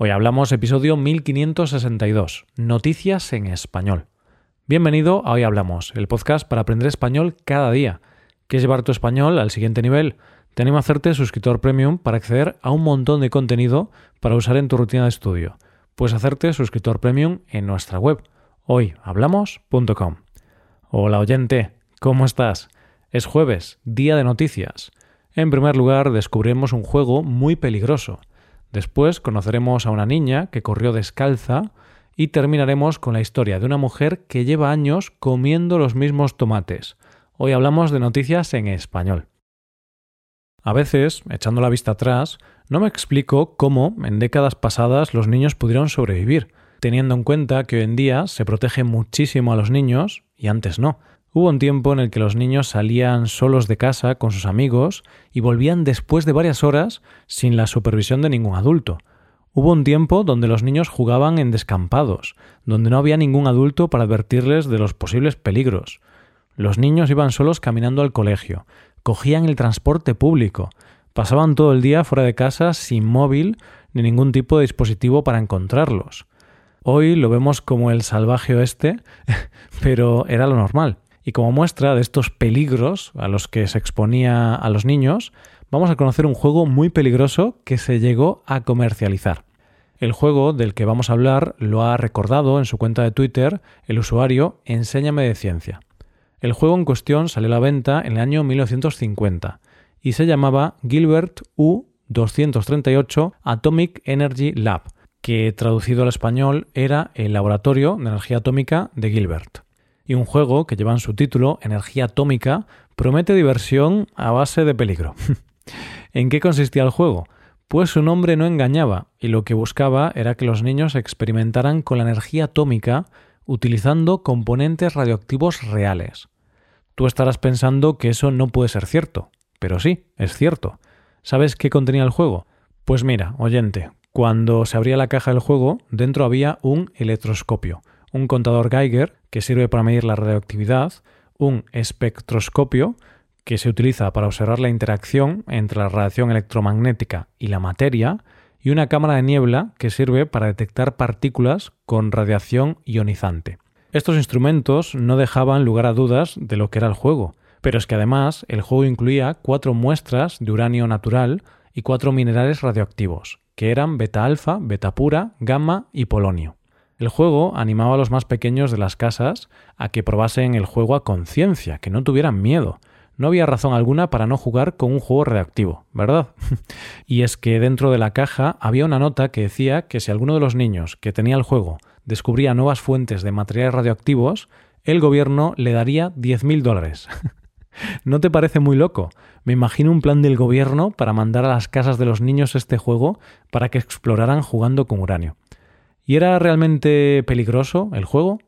Hoy hablamos episodio 1562, Noticias en Español. Bienvenido a Hoy Hablamos, el podcast para aprender español cada día. ¿Quieres llevar tu español al siguiente nivel? Te animo a hacerte suscriptor premium para acceder a un montón de contenido para usar en tu rutina de estudio. Puedes hacerte suscriptor premium en nuestra web, hoyhablamos.com. Hola oyente, ¿cómo estás? Es jueves, día de noticias. En primer lugar, descubriremos un juego muy peligroso. Después conoceremos a una niña que corrió descalza y terminaremos con la historia de una mujer que lleva años comiendo los mismos tomates. Hoy hablamos de noticias en español. A veces, echando la vista atrás, no me explico cómo en décadas pasadas los niños pudieron sobrevivir, teniendo en cuenta que hoy en día se protege muchísimo a los niños y antes no. Hubo un tiempo en el que los niños salían solos de casa con sus amigos y volvían después de varias horas sin la supervisión de ningún adulto. Hubo un tiempo donde los niños jugaban en descampados, donde no había ningún adulto para advertirles de los posibles peligros. Los niños iban solos caminando al colegio, cogían el transporte público, pasaban todo el día fuera de casa sin móvil ni ningún tipo de dispositivo para encontrarlos. Hoy lo vemos como el salvaje oeste, pero era lo normal. Y como muestra de estos peligros a los que se exponía a los niños, vamos a conocer un juego muy peligroso que se llegó a comercializar. El juego del que vamos a hablar lo ha recordado en su cuenta de Twitter el usuario Enséñame de Ciencia. El juego en cuestión salió a la venta en el año 1950 y se llamaba Gilbert U238 Atomic Energy Lab, que traducido al español era el Laboratorio de Energía Atómica de Gilbert y un juego que lleva en su título Energía Atómica promete diversión a base de peligro. ¿En qué consistía el juego? Pues su nombre no engañaba y lo que buscaba era que los niños experimentaran con la energía atómica utilizando componentes radioactivos reales. Tú estarás pensando que eso no puede ser cierto, pero sí, es cierto. ¿Sabes qué contenía el juego? Pues mira, oyente, cuando se abría la caja del juego, dentro había un electroscopio, un contador Geiger, que sirve para medir la radioactividad, un espectroscopio, que se utiliza para observar la interacción entre la radiación electromagnética y la materia, y una cámara de niebla que sirve para detectar partículas con radiación ionizante. Estos instrumentos no dejaban lugar a dudas de lo que era el juego, pero es que además el juego incluía cuatro muestras de uranio natural y cuatro minerales radioactivos, que eran beta-alfa, beta pura, gamma y polonio. El juego animaba a los más pequeños de las casas a que probasen el juego a conciencia, que no tuvieran miedo. No había razón alguna para no jugar con un juego reactivo, ¿verdad? y es que dentro de la caja había una nota que decía que si alguno de los niños que tenía el juego descubría nuevas fuentes de materiales radioactivos, el gobierno le daría 10.000 dólares. ¿No te parece muy loco? Me imagino un plan del gobierno para mandar a las casas de los niños este juego para que exploraran jugando con uranio. ¿Y era realmente peligroso el juego?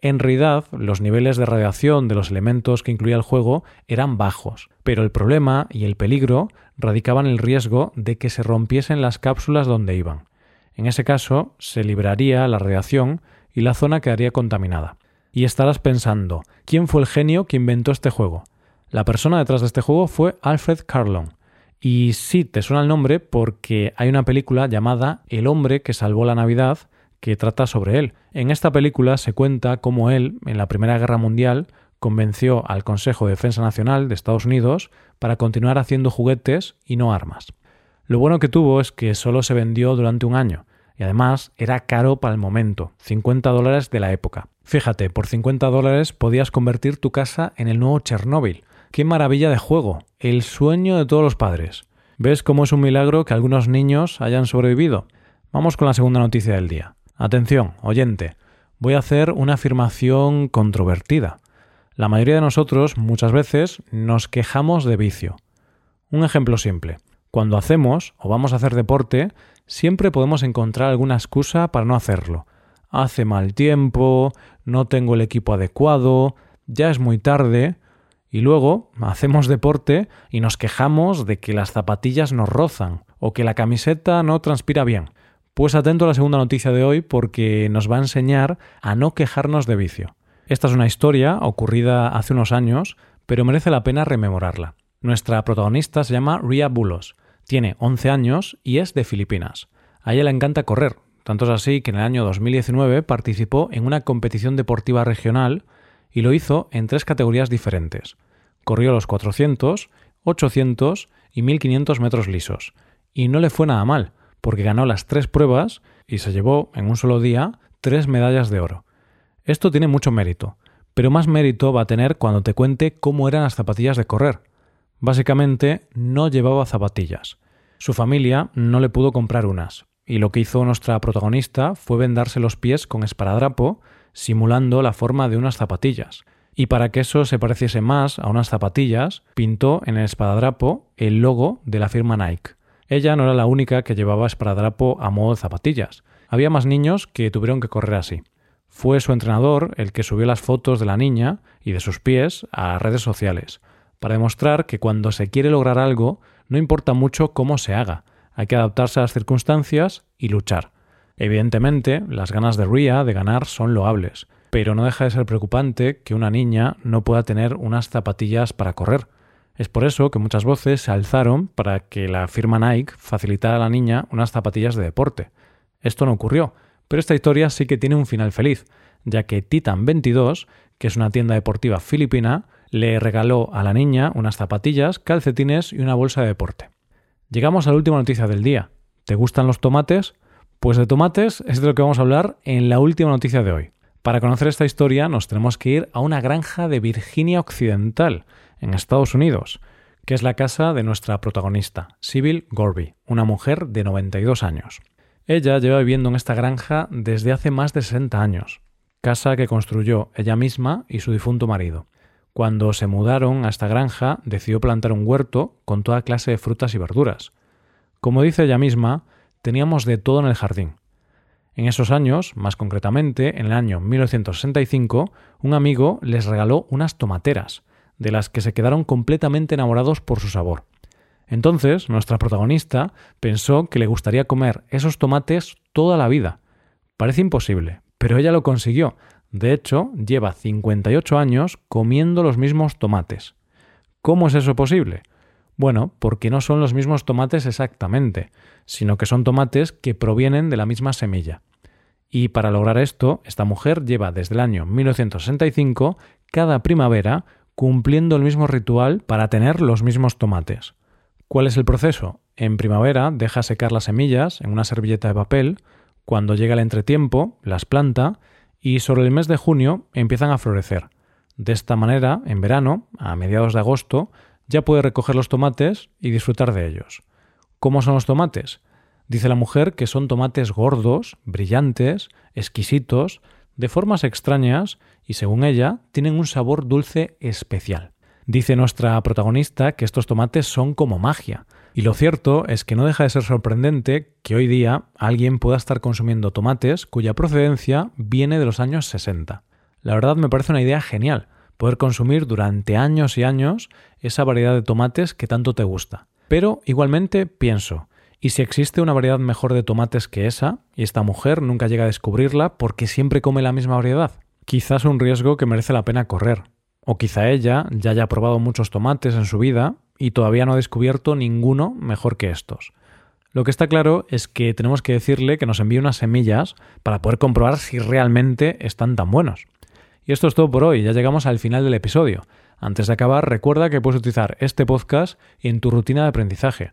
En realidad, los niveles de radiación de los elementos que incluía el juego eran bajos, pero el problema y el peligro radicaban en el riesgo de que se rompiesen las cápsulas donde iban. En ese caso, se libraría la radiación y la zona quedaría contaminada. Y estarás pensando, ¿quién fue el genio que inventó este juego? La persona detrás de este juego fue Alfred Carlon. Y sí, te suena el nombre porque hay una película llamada El hombre que salvó la Navidad que trata sobre él. En esta película se cuenta cómo él, en la Primera Guerra Mundial, convenció al Consejo de Defensa Nacional de Estados Unidos para continuar haciendo juguetes y no armas. Lo bueno que tuvo es que solo se vendió durante un año, y además era caro para el momento, 50 dólares de la época. Fíjate, por 50 dólares podías convertir tu casa en el nuevo Chernóbil. ¡Qué maravilla de juego! El sueño de todos los padres. ¿Ves cómo es un milagro que algunos niños hayan sobrevivido? Vamos con la segunda noticia del día. Atención, oyente, voy a hacer una afirmación controvertida. La mayoría de nosotros muchas veces nos quejamos de vicio. Un ejemplo simple. Cuando hacemos o vamos a hacer deporte, siempre podemos encontrar alguna excusa para no hacerlo. Hace mal tiempo, no tengo el equipo adecuado, ya es muy tarde, y luego hacemos deporte y nos quejamos de que las zapatillas nos rozan o que la camiseta no transpira bien. Pues atento a la segunda noticia de hoy porque nos va a enseñar a no quejarnos de vicio. Esta es una historia ocurrida hace unos años, pero merece la pena rememorarla. Nuestra protagonista se llama Ria Bulos, tiene 11 años y es de Filipinas. A ella le encanta correr, tanto es así que en el año 2019 participó en una competición deportiva regional y lo hizo en tres categorías diferentes. Corrió los 400, 800 y 1500 metros lisos. Y no le fue nada mal, porque ganó las tres pruebas y se llevó en un solo día tres medallas de oro. Esto tiene mucho mérito, pero más mérito va a tener cuando te cuente cómo eran las zapatillas de correr. Básicamente, no llevaba zapatillas. Su familia no le pudo comprar unas, y lo que hizo nuestra protagonista fue vendarse los pies con esparadrapo, simulando la forma de unas zapatillas. Y para que eso se pareciese más a unas zapatillas, pintó en el esparadrapo el logo de la firma Nike. Ella no era la única que llevaba esparadrapo a modo de zapatillas. Había más niños que tuvieron que correr así. Fue su entrenador el que subió las fotos de la niña y de sus pies a redes sociales, para demostrar que cuando se quiere lograr algo, no importa mucho cómo se haga, hay que adaptarse a las circunstancias y luchar. Evidentemente, las ganas de Ria de ganar son loables, pero no deja de ser preocupante que una niña no pueda tener unas zapatillas para correr. Es por eso que muchas voces se alzaron para que la firma Nike facilitara a la niña unas zapatillas de deporte. Esto no ocurrió, pero esta historia sí que tiene un final feliz, ya que Titan 22, que es una tienda deportiva filipina, le regaló a la niña unas zapatillas, calcetines y una bolsa de deporte. Llegamos a la última noticia del día. ¿Te gustan los tomates? Pues de tomates es de lo que vamos a hablar en la última noticia de hoy. Para conocer esta historia nos tenemos que ir a una granja de Virginia Occidental, en Estados Unidos, que es la casa de nuestra protagonista, Sybil Gorby, una mujer de 92 años. Ella lleva viviendo en esta granja desde hace más de 60 años, casa que construyó ella misma y su difunto marido. Cuando se mudaron a esta granja, decidió plantar un huerto con toda clase de frutas y verduras. Como dice ella misma, teníamos de todo en el jardín. En esos años, más concretamente en el año 1965, un amigo les regaló unas tomateras, de las que se quedaron completamente enamorados por su sabor. Entonces, nuestra protagonista pensó que le gustaría comer esos tomates toda la vida. Parece imposible, pero ella lo consiguió, de hecho, lleva 58 años comiendo los mismos tomates. ¿Cómo es eso posible? Bueno, porque no son los mismos tomates exactamente, sino que son tomates que provienen de la misma semilla. Y para lograr esto, esta mujer lleva desde el año 1965 cada primavera cumpliendo el mismo ritual para tener los mismos tomates. ¿Cuál es el proceso? En primavera deja secar las semillas en una servilleta de papel, cuando llega el entretiempo las planta y sobre el mes de junio empiezan a florecer. De esta manera, en verano, a mediados de agosto, ya puede recoger los tomates y disfrutar de ellos. ¿Cómo son los tomates? Dice la mujer que son tomates gordos, brillantes, exquisitos, de formas extrañas y, según ella, tienen un sabor dulce especial. Dice nuestra protagonista que estos tomates son como magia, y lo cierto es que no deja de ser sorprendente que hoy día alguien pueda estar consumiendo tomates cuya procedencia viene de los años 60. La verdad me parece una idea genial, poder consumir durante años y años esa variedad de tomates que tanto te gusta. Pero igualmente pienso, ¿y si existe una variedad mejor de tomates que esa, y esta mujer nunca llega a descubrirla porque siempre come la misma variedad? Quizás un riesgo que merece la pena correr. O quizá ella ya haya probado muchos tomates en su vida y todavía no ha descubierto ninguno mejor que estos. Lo que está claro es que tenemos que decirle que nos envíe unas semillas para poder comprobar si realmente están tan buenos. Y esto es todo por hoy, ya llegamos al final del episodio. Antes de acabar, recuerda que puedes utilizar este podcast en tu rutina de aprendizaje,